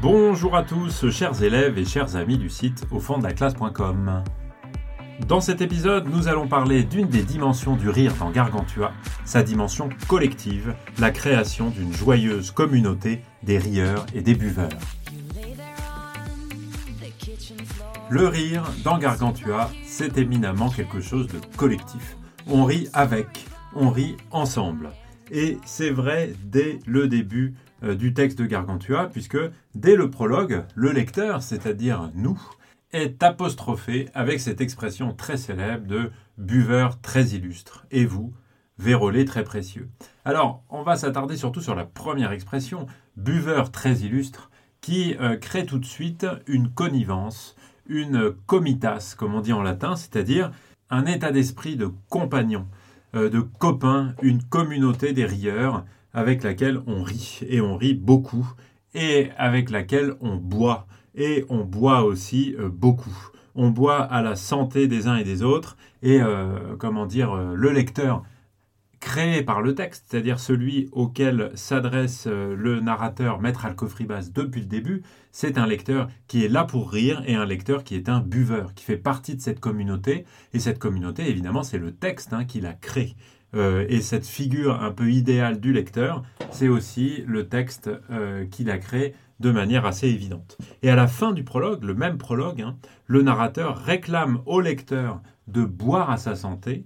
Bonjour à tous, chers élèves et chers amis du site au fond de la classe.com. Dans cet épisode, nous allons parler d'une des dimensions du rire dans Gargantua, sa dimension collective, la création d'une joyeuse communauté des rieurs et des buveurs. Le rire dans Gargantua, c'est éminemment quelque chose de collectif. On rit avec, on rit ensemble. Et c'est vrai dès le début du texte de Gargantua, puisque dès le prologue, le lecteur, c'est-à-dire nous, est apostrophé avec cette expression très célèbre de buveur très illustre. Et vous, vérolé très précieux. Alors, on va s'attarder surtout sur la première expression, buveur très illustre, qui euh, crée tout de suite une connivence, une comitas, comme on dit en latin, c'est-à-dire un état d'esprit de compagnon, euh, de copain, une communauté des rieurs avec laquelle on rit, et on rit beaucoup, et avec laquelle on boit, et on boit aussi euh, beaucoup. On boit à la santé des uns et des autres, et euh, comment dire, le lecteur créé par le texte, c'est-à-dire celui auquel s'adresse euh, le narrateur Maître Alcofribas depuis le début, c'est un lecteur qui est là pour rire et un lecteur qui est un buveur, qui fait partie de cette communauté. Et cette communauté, évidemment, c'est le texte hein, qui la crée. Euh, et cette figure un peu idéale du lecteur, c'est aussi le texte euh, qui la crée de manière assez évidente. Et à la fin du prologue, le même prologue, hein, le narrateur réclame au lecteur de boire à sa santé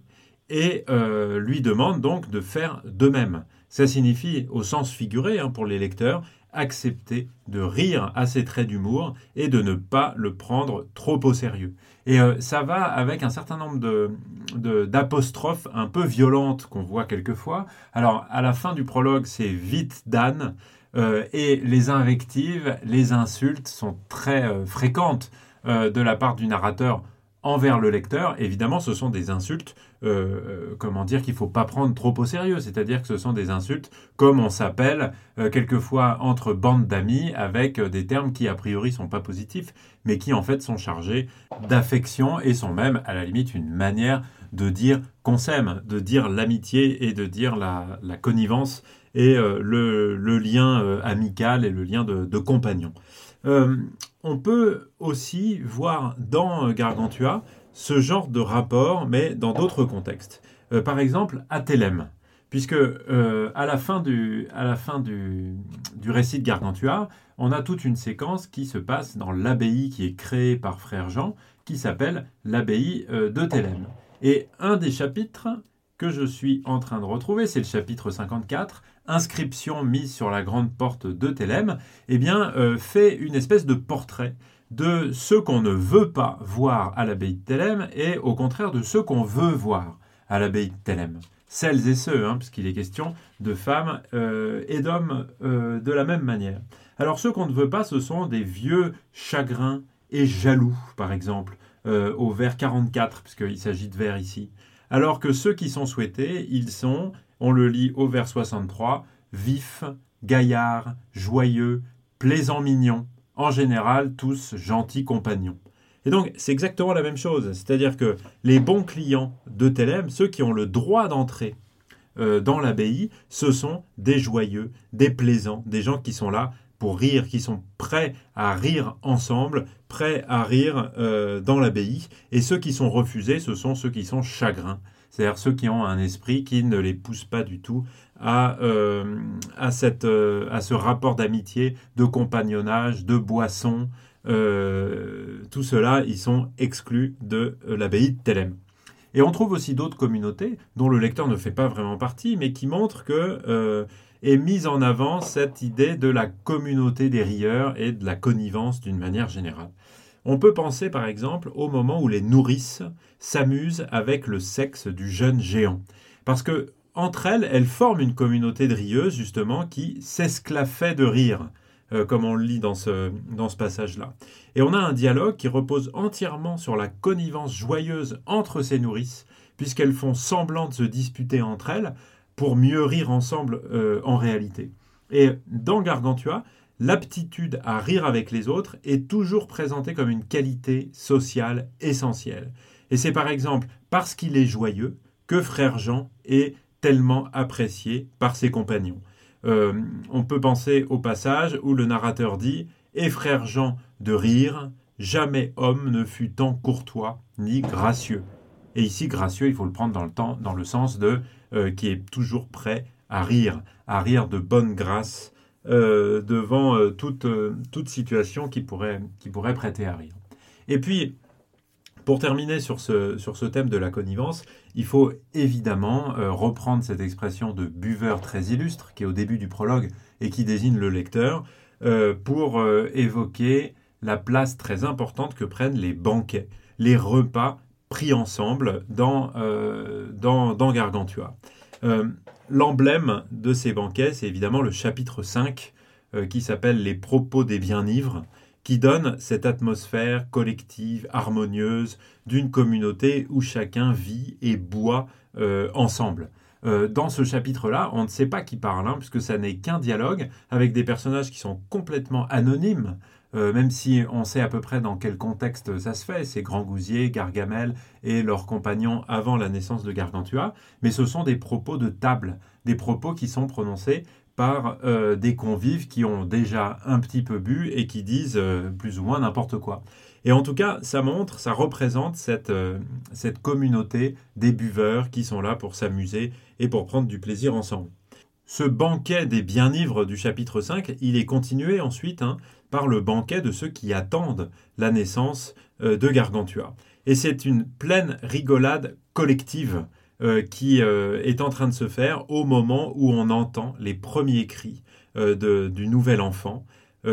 et euh, lui demande donc de faire de même. Ça signifie, au sens figuré hein, pour les lecteurs, accepter de rire à ses traits d'humour et de ne pas le prendre trop au sérieux. Et euh, ça va avec un certain nombre d'apostrophes un peu violentes qu'on voit quelquefois. Alors, à la fin du prologue, c'est vite Dan, euh, et les invectives, les insultes sont très fréquentes de la part du narrateur envers le lecteur, évidemment, ce sont des insultes, euh, euh, comment dire, qu'il ne faut pas prendre trop au sérieux. C'est-à-dire que ce sont des insultes comme on s'appelle euh, quelquefois entre bandes d'amis avec des termes qui a priori sont pas positifs, mais qui en fait sont chargés d'affection et sont même à la limite une manière de dire qu'on s'aime, de dire l'amitié et de dire la, connivence et le, lien amical et le lien de, de compagnon. Euh, on peut aussi voir dans Gargantua ce genre de rapport, mais dans d'autres contextes. Euh, par exemple, à Thélème, puisque euh, à la fin, du, à la fin du, récit de Gargantua, on a toute une séquence qui se passe dans l'abbaye qui est créée par Frère Jean, qui s'appelle l'abbaye de Thélème. Et un des chapitres que je suis en train de retrouver, c'est le chapitre 54, inscription mise sur la grande porte de Thélème, eh bien, euh, fait une espèce de portrait de ceux qu'on ne veut pas voir à l'abbaye de Thélème et au contraire de ceux qu'on veut voir à l'abbaye de Thélème. Celles et ceux, hein, puisqu'il est question de femmes euh, et d'hommes euh, de la même manière. Alors ceux qu'on ne veut pas, ce sont des vieux chagrins et jaloux, par exemple, au vers 44, puisqu'il s'agit de vers ici. Alors que ceux qui sont souhaités, ils sont on le lit au vers 63, vif, gaillard, joyeux, plaisant mignon, en général tous gentils compagnons. Et donc c'est exactement la même chose, c'est-à-dire que les bons clients de Thélème, ceux qui ont le droit d'entrer euh, dans l'abbaye, ce sont des joyeux, des plaisants, des gens qui sont là pour rire, qui sont prêts à rire ensemble, prêts à rire euh, dans l'abbaye. Et ceux qui sont refusés, ce sont ceux qui sont chagrins, c'est-à-dire ceux qui ont un esprit qui ne les pousse pas du tout à, euh, euh, ce rapport d'amitié, de compagnonnage, de boisson. Euh, tout cela, ils sont exclus de l'abbaye de Thélème. Et on trouve aussi d'autres communautés dont le lecteur ne fait pas vraiment partie, mais qui montrent que est mise en avant cette idée de la communauté des rieurs et de la connivence d'une manière générale. On peut penser par exemple au moment où les nourrices s'amusent avec le sexe du jeune géant. Parce que entre elles, elles forment une communauté de rieuses justement qui s'esclaffait de rire, euh, comme on le lit dans ce, passage-là. Et on a un dialogue qui repose entièrement sur la connivence joyeuse entre ces nourrices, puisqu'elles font semblant de se disputer entre elles pour mieux rire ensemble euh, en réalité. Et dans Gargantua, l'aptitude à rire avec les autres est toujours présentée comme une qualité sociale essentielle. Et c'est par exemple parce qu'il est joyeux que frère Jean est tellement apprécié par ses compagnons. Euh, on peut penser au passage où le narrateur dit et frère Jean de rire, jamais homme ne fut tant courtois ni gracieux. Et ici, gracieux, il faut le prendre dans le, temps, dans le sens de euh, qui est toujours prêt à rire, à rire de bonne grâce devant euh, toute, toute situation qui pourrait, qui pourrait prêter à rire. Et puis, pour terminer sur ce, sur ce thème de la connivence, il faut évidemment reprendre cette expression de buveur très illustre qui est au début du prologue et qui désigne le lecteur pour évoquer la place très importante que prennent les banquets, les repas pris ensemble dans, euh, dans, dans, Gargantua. Euh, l'emblème de ces banquets, c'est évidemment le chapitre 5 euh, qui s'appelle Les propos des bien-ivres, qui donne cette atmosphère collective, harmonieuse d'une communauté où chacun vit et boit ensemble. dans ce chapitre-là, on ne sait pas qui parle, hein, puisque ça n'est qu'un dialogue avec des personnages qui sont complètement anonymes, euh, même si on sait à peu près dans quel contexte ça se fait, c'est Grand Gousier, Gargamel et leurs compagnons avant la naissance de Gargantua, mais ce sont des propos de table, des propos qui sont prononcés par euh, des convives qui ont déjà un petit peu bu et qui disent euh, plus ou moins n'importe quoi. Et en tout cas, ça montre, ça représente cette, cette communauté des buveurs qui sont là pour s'amuser et pour prendre du plaisir ensemble. Ce banquet des bien-ivres du chapitre 5, il est continué ensuite hein, par le banquet de ceux qui attendent la naissance euh, de Gargantua. Et c'est une pleine rigolade collective euh, qui euh, est en train de se faire au moment où on entend les premiers cris du nouvel enfant,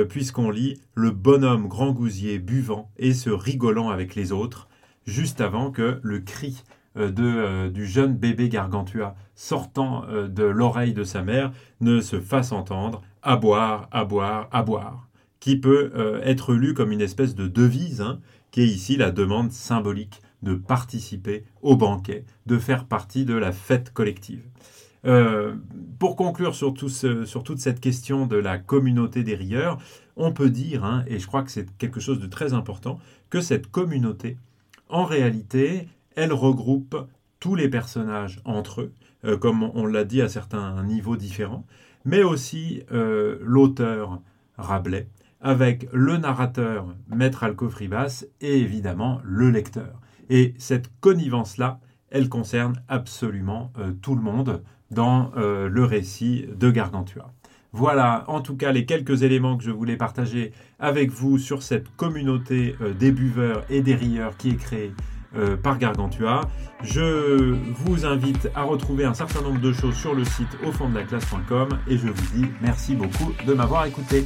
puisqu'on lit le bonhomme grand gousier buvant et se rigolant avec les autres, juste avant que le cri du jeune bébé Gargantua sortant de l'oreille de sa mère ne se fasse entendre à boire, à boire, à boire qui peut euh, être lu comme une espèce de devise, hein, qui est ici la demande symbolique de participer au banquet, de faire partie de la fête collective. Euh, pour conclure sur, toute cette question de la communauté des rieurs, on peut dire, hein, et je crois que c'est quelque chose de très important, que cette communauté, en réalité, elle regroupe tous les personnages entre eux, euh, comme on l'a dit à certains niveaux différents, mais aussi l'auteur Rabelais, avec le narrateur, Maître Alcofribas, et évidemment le lecteur. Et cette connivence-là, elle concerne absolument euh, tout le monde dans euh, le récit de Gargantua. Voilà en tout cas les quelques éléments que je voulais partager avec vous sur cette communauté euh, des buveurs et des rieurs qui est créée par Gargantua. Je vous invite à retrouver un certain nombre de choses sur le site au fond de la classe.com et je vous dis merci beaucoup de m'avoir écouté.